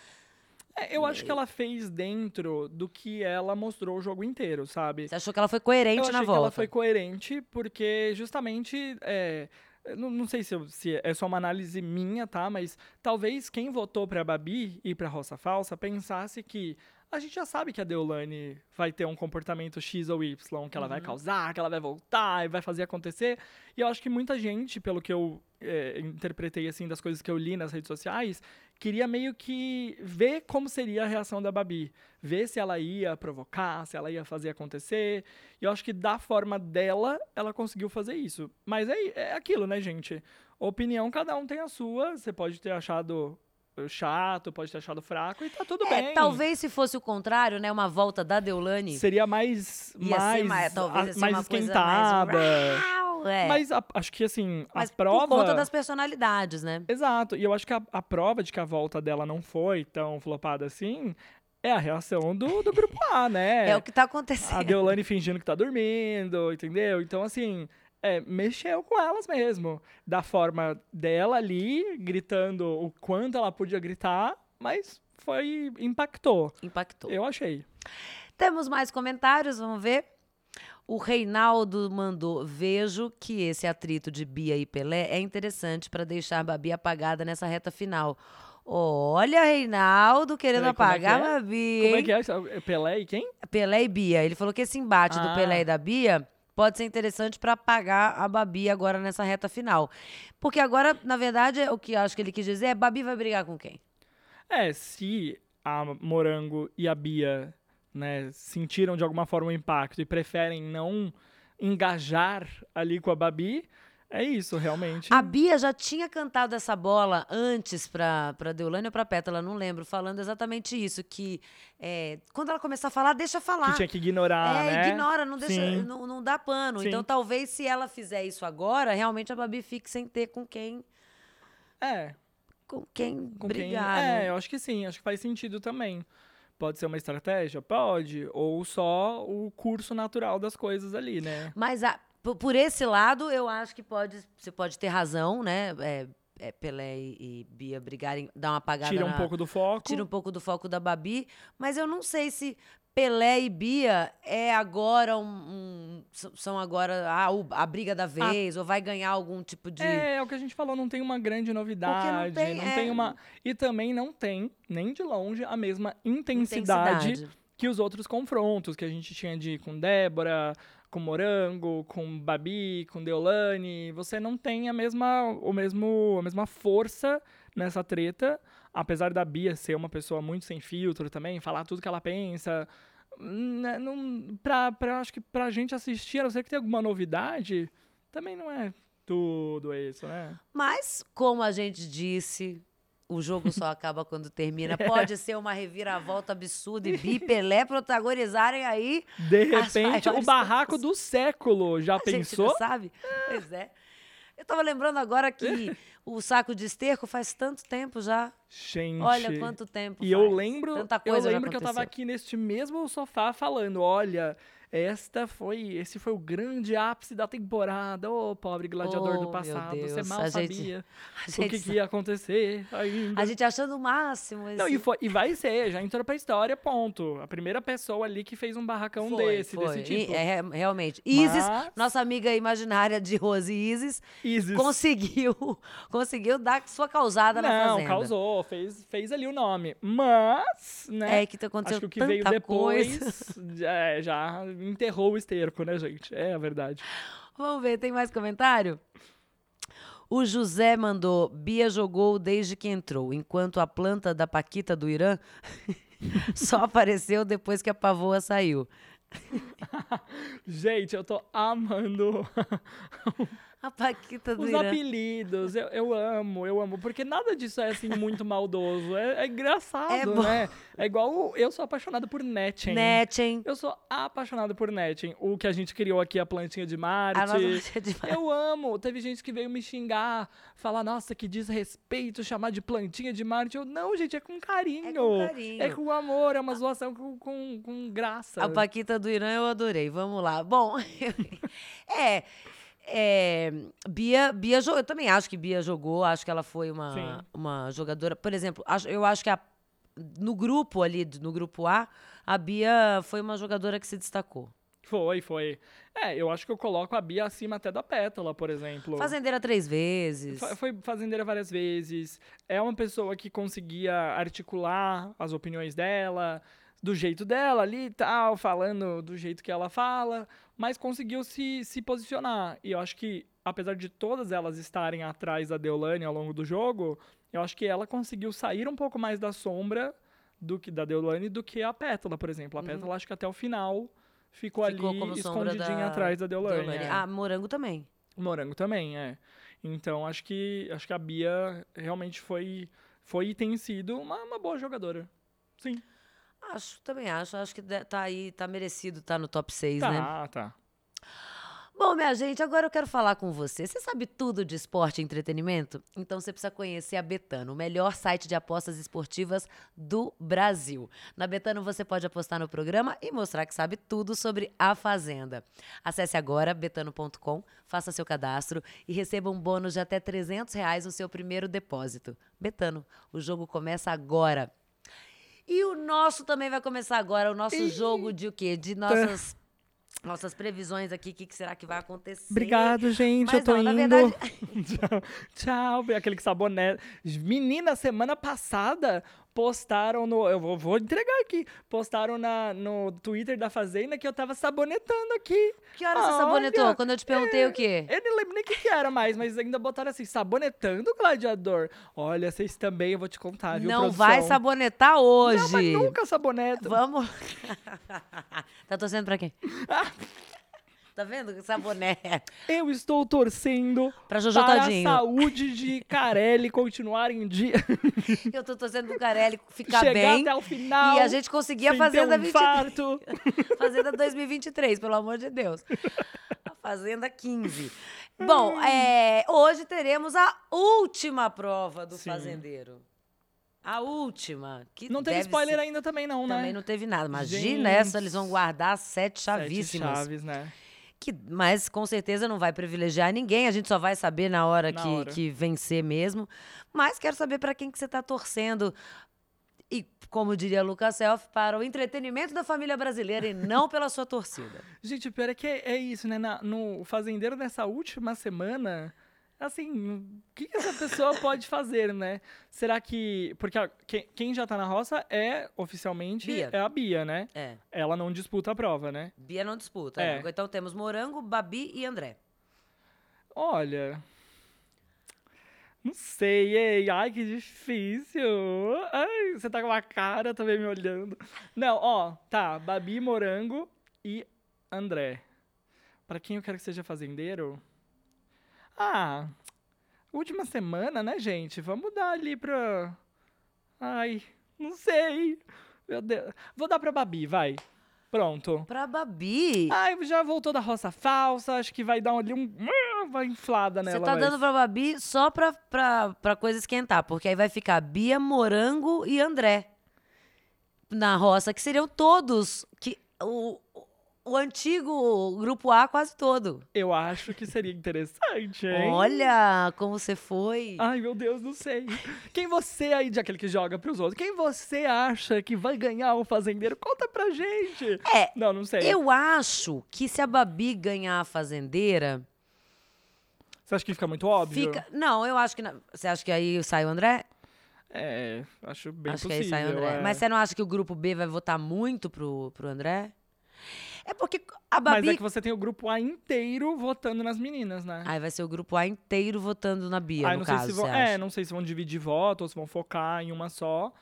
É, eu acho que ela fez dentro do que ela mostrou o jogo inteiro, sabe? Você achou que ela foi coerente eu na que volta? ela foi coerente, porque justamente. é, não, não sei se, eu- se é só uma análise minha, tá? Mas talvez quem votou pra Babi e pra Roça Falsa pensasse que. A gente já sabe que a Deolane vai ter um comportamento X ou Y, que ela Uhum. vai causar, que ela vai voltar e vai fazer acontecer. E eu acho que muita gente, pelo que eu é, interpretei assim das coisas que eu li nas redes sociais, queria meio que ver como seria a reação da Babi. Ver se ela ia provocar, se ela ia fazer acontecer. E eu acho que da forma dela, ela conseguiu fazer isso. Mas é, é aquilo, né, gente? Opinião, cada um tem a sua. Você pode ter achado eh, chato, pode ter achado fraco e tá tudo É, bem. talvez se fosse o contrário, né? Uma volta da Deolane. Seria mais, mais, mais- talvez a- mais esquentada. mais é. Mas a- acho que, assim, Mas a prova... por conta das personalidades, né? Exato. E eu acho que a, a prova de que a volta dela não foi tão flopada assim é a reação do, do grupo A, né? <laughs> É, o que tá A acontecendo. Deolane fingindo que tá dormindo, entendeu? Então, assim, é, mexeu com elas mesmo. Da forma dela ali, gritando o quanto ela podia gritar, mas foi. impactou. Impactou. Eu achei. Temos mais comentários, vamos ver. O Reinaldo mandou: Vejo que esse atrito de Bia e Pelé é interessante para deixar Babi apagada nessa reta final. Olha, Reinaldo querendo Peraí, como é apagar é? Babi. Como é hein? que é? É Pelé e quem? Pelé e Bia. Ele falou que esse embate do Ah. Pelé e da Bia pode ser interessante para apagar a Babi agora nessa reta final. Porque agora, na verdade, o que eu acho que ele quis dizer é: Babi vai brigar com quem? É, se a Morango e a Bia né, sentiram de alguma forma o impacto e preferem não engajar ali com a Babi, é isso, realmente. A Bia já tinha cantado essa bola antes pra, pra Deolane ou pra Pétala, não lembro, falando exatamente isso, que é, quando ela começar a falar, deixa falar. que tinha que ignorar, é, né? ignora, não, deixa, não, não dá pano. Sim. Então, talvez, se ela fizer isso agora, realmente a Babi fique sem ter com quem, É, com quem com brigar. quem... né? É, eu acho que sim, acho que faz sentido também. Pode ser uma estratégia? Pode. Ou só o curso natural das coisas ali, né? Mas, a- por, esse lado, eu acho que pode, você pode ter razão, né? É, é, Pelé e, e Bia brigarem, dar uma apagada Tira um na- pouco do foco. tira um pouco do foco da Babi, mas eu não sei se Pelé e Bia é agora um, um- são agora a, o- a briga da vez ou vai ganhar algum tipo de É, é o que a gente falou, não tem uma grande novidade. tem, é. uma. E também não tem, nem de longe, a mesma intensidade, intensidade. que os outros confrontos que a gente tinha de com Débora, com Morango, com Babi, com Deolane. Você não tem a mesma, o mesmo, a mesma força nessa treta. Apesar da Bia ser uma pessoa muito sem filtro também, falar tudo que ela pensa. né, Não, pra, pra, acho que pra gente assistir, a não ser que tenha alguma novidade, também não é tudo isso, né? Mas, como a gente disse, o jogo só <laughs> acaba quando termina. Pode ser uma reviravolta absurda e Bi Pelé protagonizarem aí. De repente, o barraco confusões. do século. Já A gente pensou? não sabe? Pois é. Eu tava lembrando agora que o saco de esterco faz tanto tempo já. Gente. Olha quanto tempo E eu faz. lembro, Tanta coisa eu lembro que eu tava aqui neste mesmo sofá falando, olha, esta foi, esse foi o grande ápice da temporada. Ô, pobre gladiador Oh, do passado, você mal a gente- sabia <laughs> A o gente, que, que ia acontecer ainda. a gente achando o máximo. Não, esse- e, foi- e vai ser, já entrou pra história, ponto. A primeira pessoa ali que fez um barracão Foi, desse, foi. desse tipo. E- é, re- realmente. Isis, Mas- nossa amiga imaginária de Rose Isis, Isis. conseguiu, <laughs> conseguiu dar sua causada na Não, fazenda. causou, fez, fez ali o nome. Mas, né? É que aconteceu Acho que o que veio depois coisa. <laughs> é, já enterrou o esterco, né, gente? É a verdade. Vamos ver, tem mais comentário? O José mandou: Bia jogou desde que entrou, enquanto a planta da Paquita do Irã <laughs> só apareceu depois que a pavoa saiu. <laughs> Gente, eu tô amando <laughs> <laughs> A Paquita do os Irã. apelidos. Eu, eu amo, eu amo. Porque nada disso é, assim, muito maldoso. É, é engraçado, É né? É igual eu sou apaixonado por Netchen. Netchen. Eu sou apaixonado por Netchen. O que a gente criou aqui, a plantinha de Marte. A nossa plantinha de Marte. Eu amo. Teve gente que veio me xingar, falar, nossa, que desrespeito, chamar de plantinha de Marte. Eu, não, gente, é com carinho. É com carinho. É com amor, é uma zoação com, com, com graça. A Paquita do Irã eu adorei. Vamos lá. Bom, <laughs> é. É, Bia, Bia. Eu também acho que Bia jogou. Acho que ela foi uma, Sim. uma jogadora. Por exemplo, eu acho que a- no grupo ali, no grupo A, a Bia foi uma jogadora que se destacou. Foi, foi. É, eu acho que eu coloco a Bia acima até da Pétala, por exemplo. Fazendeira três vezes. Fa- Foi fazendeira várias vezes. É uma pessoa que conseguia articular as opiniões dela, do jeito dela ali e tal, falando do jeito que ela fala, mas conseguiu se, se posicionar. E eu acho que, apesar de todas elas estarem atrás da Deolane ao longo do jogo, eu acho que ela conseguiu sair um pouco mais da sombra do que da Deolane do que a Pétala, por exemplo. A Pétala, acho que até o final ficou, Uhum. Ficou ali escondidinha da atrás da Deolane. Deolane. é. Ah, Morango também. Morango também, é. Então acho que acho que a Bia realmente foi foi e tem sido uma, uma boa jogadora. Sim. Acho, também acho. Acho que tá aí, tá merecido tá no top 6, né? Tá, tá. Bom, minha gente, agora eu quero falar com você. Você sabe tudo de esporte e entretenimento? Então você precisa conhecer a Betano, o melhor site de apostas esportivas do Brasil. Na Betano você pode apostar no programa e mostrar que sabe tudo sobre a Fazenda. Acesse agora betano.com, faça seu cadastro e receba um bônus de até 300 reais no seu primeiro depósito. Betano, o jogo começa agora. E o nosso também vai começar agora, o nosso jogo de o quê? De nossas, nossas previsões aqui, o que, que será que vai acontecer. Obrigado, gente. Mas eu tô não, indo. verdade- <laughs> Tchau. Tchau. Aquele que sabonete. Menina, semana passada postaram no. Eu vou, vou entregar aqui. Postaram na, no Twitter da Fazenda que eu tava sabonetando aqui. Que hora você sabonetou? Quando eu te perguntei o quê? Eu não lembro nem o que, que era mais, mas ainda botaram assim, sabonetando o gladiador. Olha, vocês também, eu vou te contar, viu, Não produção? vai sabonetar hoje. Não, mas nunca saboneto. Vamos. <laughs> tá torcendo pra quem? <laughs> tá vendo? Sabonete. Eu estou torcendo Pra Jojo para Todinho. a saúde de Carelli continuar em dia. <laughs> Eu tô torcendo pro Carelli ficar Chegar bem. até o final. E a gente conseguir a sem ter Fazenda um 23. infarto. <laughs> Fazenda 2023, pelo amor de Deus. A Fazenda 15. Bom, é, hoje teremos a última prova do Sim. fazendeiro. A última. Que Não teve spoiler ser- ainda também não, né? Também não teve nada. Imagina Gente, essa, eles vão guardar sete Sete chavíssimas. chaves, né? Que, mas com certeza não vai privilegiar ninguém, a gente só vai saber na hora, Na que, hora. que vencer mesmo. Mas quero saber para quem que você está torcendo. E, como diria Lucas Self, para o entretenimento da família brasileira e não <laughs> pela sua torcida. Gente, o pior é que é, é isso, né? Na- no Fazendeiro dessa última semana, assim, o que, essa pessoa pode fazer, né? Será que. Porque a- quem, quem já tá na roça é, oficialmente, Bia. é a Bia, né? É. Ela não disputa a prova, né? Bia não disputa. É. né? Então temos Morango, Babi e André. Olha. Não sei, ei. Ai, que difícil. Ai, você tá com uma cara também me olhando. Não, ó, tá. Babi, Morango e André. Pra quem eu quero que seja fazendeiro? Ah, última semana, né, gente? Vamos dar ali pra. Ai, não sei. Meu Deus. Vou dar pra Babi, vai. Pronto. Pra Babi, Ai, já voltou da roça falsa, acho que vai dar ali um. Vai inflada nela. você tá mas- dando pra Babi só pra, pra, pra coisa esquentar, porque aí vai ficar Bia, Morango e André na roça, que seriam todos que o, o antigo grupo A quase todo. Eu acho que seria interessante, hein? Olha como você foi. Ai, meu Deus, não sei. Quem você aí, de aquele que joga pros outros, quem você acha que vai ganhar o fazendeiro? Conta pra gente. É, Não, não sei. Eu acho que se a Babi ganhar a fazendeira, Você acha que fica muito óbvio? fica. Não, eu acho que. na- Você acha que aí sai o André? É, acho bem acho possível. que aí sai o André. é. Mas você não acha que o grupo B vai votar muito pro, pro André? É porque a Mas Babi. é que você tem o grupo A inteiro votando nas meninas, né? Aí vai ser o grupo A inteiro votando na Bia, Ai, no não caso. sei se vão, é, acha? não sei se vão dividir voto ou se vão focar em uma só,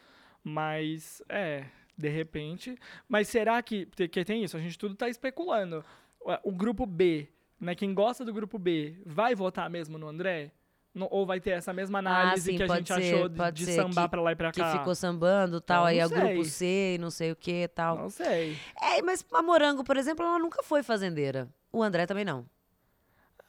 mas é, de repente. Mas será que, que tem isso? A gente tudo tá especulando. O grupo B, né? Quem gosta do grupo B, vai votar mesmo no André? No- ou vai ter essa mesma análise Ah, sim, que a gente ser, achou de, de sambar que- pra lá e pra Que cá? ficou sambando e tal, aí é o grupo. C e não sei o que e tal. Não sei. É, mas a Morango, por exemplo, ela nunca foi fazendeira. O André também não.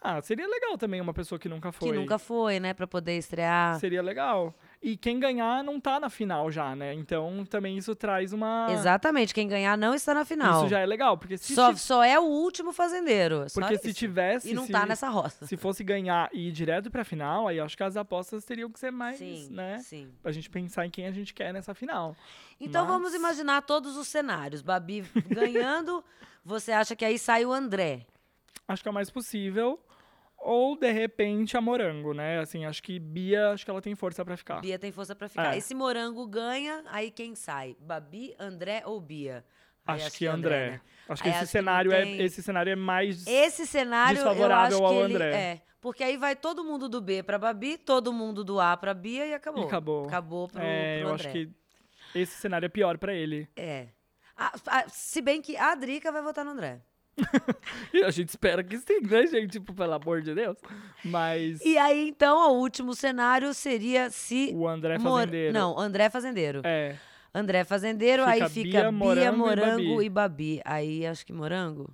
Ah, seria legal também uma pessoa que nunca foi. Que nunca foi, né? Pra poder estrear. Seria legal. E quem ganhar não tá na final já, né? Então também isso traz uma. Exatamente, quem ganhar não está na final. Isso já é legal, porque se só, ti- só é o último fazendeiro. só Porque se isso. tivesse. E não se, tá nessa roça. Se fosse ganhar e ir direto pra final, aí acho que as apostas teriam que ser mais, sim, né? sim. Pra gente pensar em quem a gente quer nessa final. Então Mas- vamos imaginar todos os cenários. Babi <laughs> ganhando, você acha que aí sai o André. Acho que é o mais possível. Ou, de repente, a Morango, né? Assim, acho que Bia, acho que ela tem força pra ficar. Bia tem força pra ficar. É. E se Morango ganha, aí quem sai? Babi, André ou Bia? Aí Acho que André. né? Acho que Aí esse acho que não cenário, tem- é, esse cenário é mais. Esse cenário eu Desfavorável acho que ao André. é, porque aí vai todo mundo do B pra Babi, todo mundo do A pra Bia e acabou. E acabou. Acabou pro, é, pro eu André. acho que esse cenário é pior pra ele. É. A- a- se bem que a Drica vai votar no André. <laughs> E a gente espera que sim, né, gente? Tipo, pelo amor de Deus. Mas E aí, então, o último cenário seria se. o André Mor- Fazendeiro. Não, André Fazendeiro. É. André Fazendeiro, Fica aí fica Bia, Morango Morango, e Babi. e, Babi. Aí acho que Morango?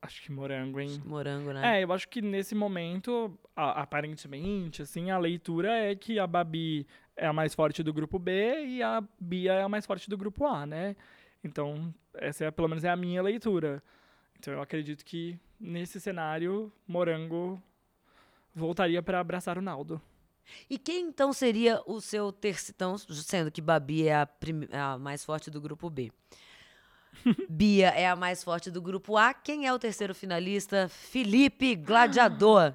Acho que morango, hein? Morango, né? É, eu acho que nesse momento, a- aparentemente, assim, a leitura é que a Babi é a mais forte do grupo B e a Bia é a mais forte do grupo A, né? Então, essa é, pelo menos é a minha leitura. Então, eu acredito que nesse cenário, Morango voltaria para abraçar o Naldo. E quem então seria o seu terceiro. Então, sendo que Babi é a, a mais forte do grupo B. <laughs> Bia é a mais forte do grupo A. Quem é o terceiro finalista? Felipe Gladiador.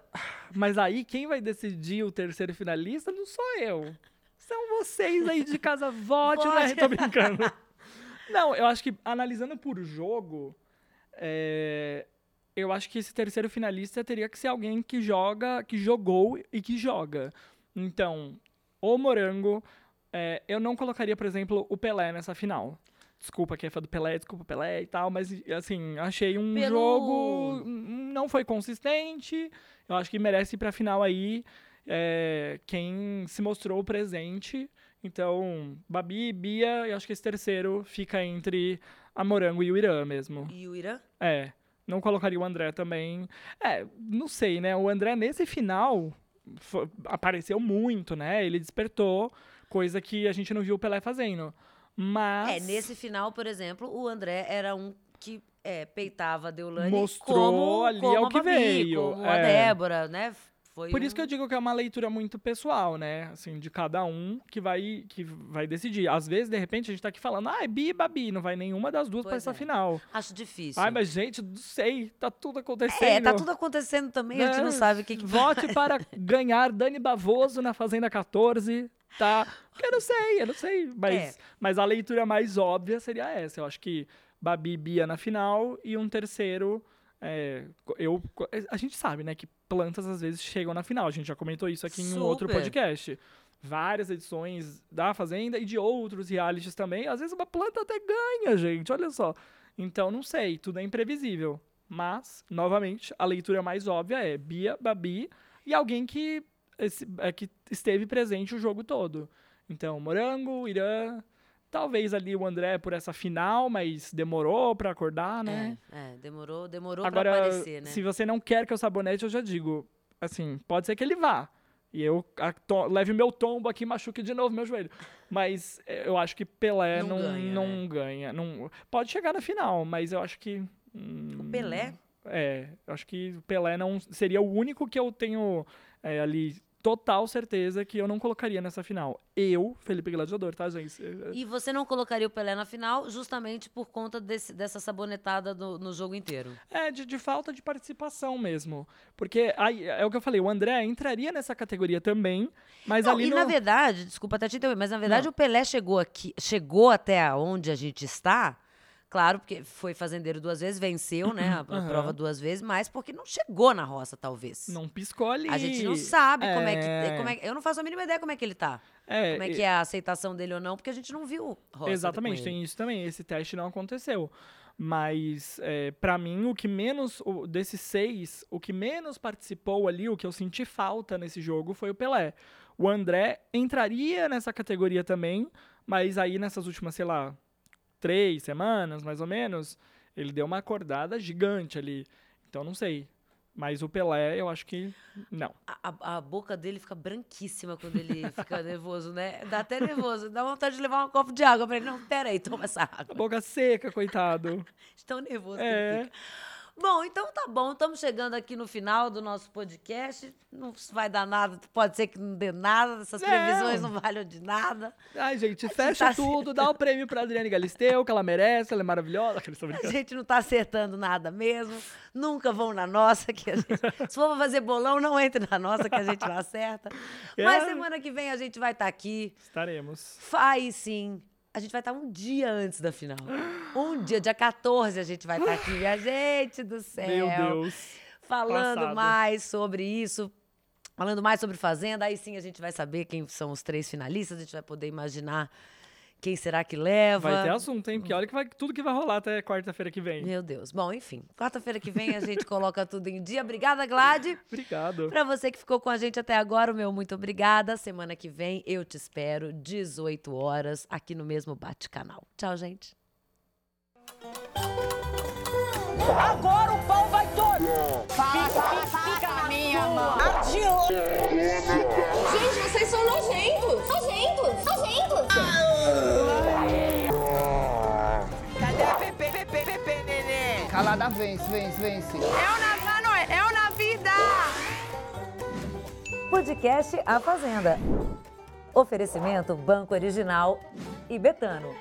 Mas aí, quem vai decidir o terceiro finalista não sou eu. São vocês aí de casa. Vote, né? Vote. Tô brincando. Não, eu acho que analisando por jogo, é, eu acho que esse terceiro finalista teria que ser alguém que joga, que jogou e que joga. Então, o Morango, é, eu não colocaria, por exemplo, o Pelé nessa final. Desculpa quem é fã do Pelé, desculpa o Pelé e tal, mas assim, achei um Pelo- jogo. Não foi consistente. Eu acho que merece ir pra final aí é, quem se mostrou presente. Então, Babi, Bia, eu acho que esse terceiro fica entre a Morango e o Irã mesmo. E o Irã? É. Não colocaria o André também. É, não sei, né? O André nesse final fo- apareceu muito, né? Ele despertou, coisa que a gente não viu o Pelé fazendo. Mas. É, nesse final, por exemplo, o André era um que é, peitava a Deolane Mostrou como, ali como ao a que Babi, veio, como a é. Débora, né? Foi Por isso um- que eu digo que é uma leitura muito pessoal, né? Assim, de cada um que vai, que vai decidir. Às vezes, de repente, a gente tá aqui falando, ah, é Bi e Babi, não vai nenhuma das duas pra Pois essa é. final. Acho difícil. Ai, mas, gente, não sei, tá tudo acontecendo. é, tá tudo acontecendo também, a gente não Né? sabe o que, que Vote <laughs> para ganhar Dani Bavoso na Fazenda 14, tá? Eu não sei, eu não sei. Mas, É. mas a leitura mais óbvia seria essa. Eu acho que Babi e Bia na final e um terceiro. É, eu, a gente sabe, né, que plantas às vezes chegam na final. A gente já comentou isso aqui em um outro Super. podcast. Várias edições da Fazenda e de outros realities também. Às vezes uma planta até ganha, gente. Olha só. Então, não sei, tudo é imprevisível. Mas, novamente, a leitura mais óbvia é Bia, Babi e alguém que, esse- é, que esteve presente o jogo todo. Então, Morango, Irã, talvez ali o André por essa final, mas demorou pra acordar, né? É, é, demorou, demorou Agora, pra aparecer, né? se você não quer que eu sabonete, eu já digo, assim, pode ser que ele vá. E eu a- to- leve meu tombo aqui e machuque de novo meu joelho. Mas eh, eu acho que Pelé Não não, ganha, não né? ganha. Não, pode chegar na final, mas eu acho que. O hum, Pelé? É, eu acho que o Pelé não seria o único que eu tenho é, ali total certeza que eu não colocaria nessa final. Eu, Felipe Gladiador, tá, gente? E você não colocaria o Pelé na final justamente por conta desse- dessa sabonetada no, no jogo inteiro. É, de, de falta de participação mesmo. Porque aí, é o que eu falei, o André entraria nessa categoria também, mas Não, ali e no... na verdade, desculpa até te interromper, mas na verdade Não. o Pelé chegou aqui, chegou até onde a gente está, claro, porque foi fazendeiro duas vezes, venceu, né, a, a Aham. prova duas vezes, mas porque não chegou na roça, talvez. não piscou ali. A gente não sabe como é que, É. como é que- eu não faço a mínima ideia como é que ele tá. É, como é que é a aceitação dele ou não, porque a gente não viu roça Exatamente, tem isso também. Esse teste não aconteceu. Mas, é, para mim, o que menos, o- desses seis, o que menos participou ali, o que eu senti falta nesse jogo foi o Pelé. O André entraria nessa categoria também, mas aí nessas últimas, sei lá, três semanas, mais ou menos, ele deu uma acordada gigante ali. Então, não sei. Mas o Pelé, eu acho que não. A, a- a boca dele fica branquíssima quando ele <laughs> fica nervoso, né? Dá até nervoso. Dá vontade de levar um copo de água pra ele. Não, pera aí, toma essa A água. boca seca, coitado. <laughs> De Tão nervoso que É. ele fica. Bom, então tá bom. Estamos chegando aqui no final do nosso podcast. Não vai dar nada, pode ser que não dê nada. Essas Não. previsões não valham de nada. Ai, gente, fecha tá tudo, dá o <laughs> prêmio pra Adriane Galisteu, que ela merece, ela é maravilhosa. A gente não tá acertando nada mesmo. Nunca vão na nossa, que a gente. Se for fazer bolão, não entre na nossa, que a gente não acerta. <laughs> Mas É. semana que vem a gente vai estar aqui. Estaremos. Faz sim. A gente vai estar um dia antes da final. Um dia, dia 14, a gente vai estar aqui. Minha gente do céu. Meu Deus. Falando Passado. mais sobre isso. Falando mais sobre Fazenda. Aí sim a gente vai saber quem são os três finalistas. A gente vai poder imaginar quem será que leva. Vai ter assunto, hein? Porque olha que vai, tudo que vai rolar até quarta-feira que vem. Meu Deus. Bom, enfim. Quarta-feira que vem a gente coloca tudo em dia. Obrigada, Glad. <laughs> Obrigado. Pra você que ficou com a gente até agora, o meu muito obrigada. Semana que vem eu te espero, 18 horas, aqui no mesmo Bate-Canal. Tchau, gente. Agora o pau vai todo. Fica na minha mão. Adiante. Gente, vocês são nojentos. Nojentos. Nojentos. Calada vence, vence, vence. É o na, Mano, é o na vida. Podcast A Fazenda. Oferecimento Banco Original e Betano.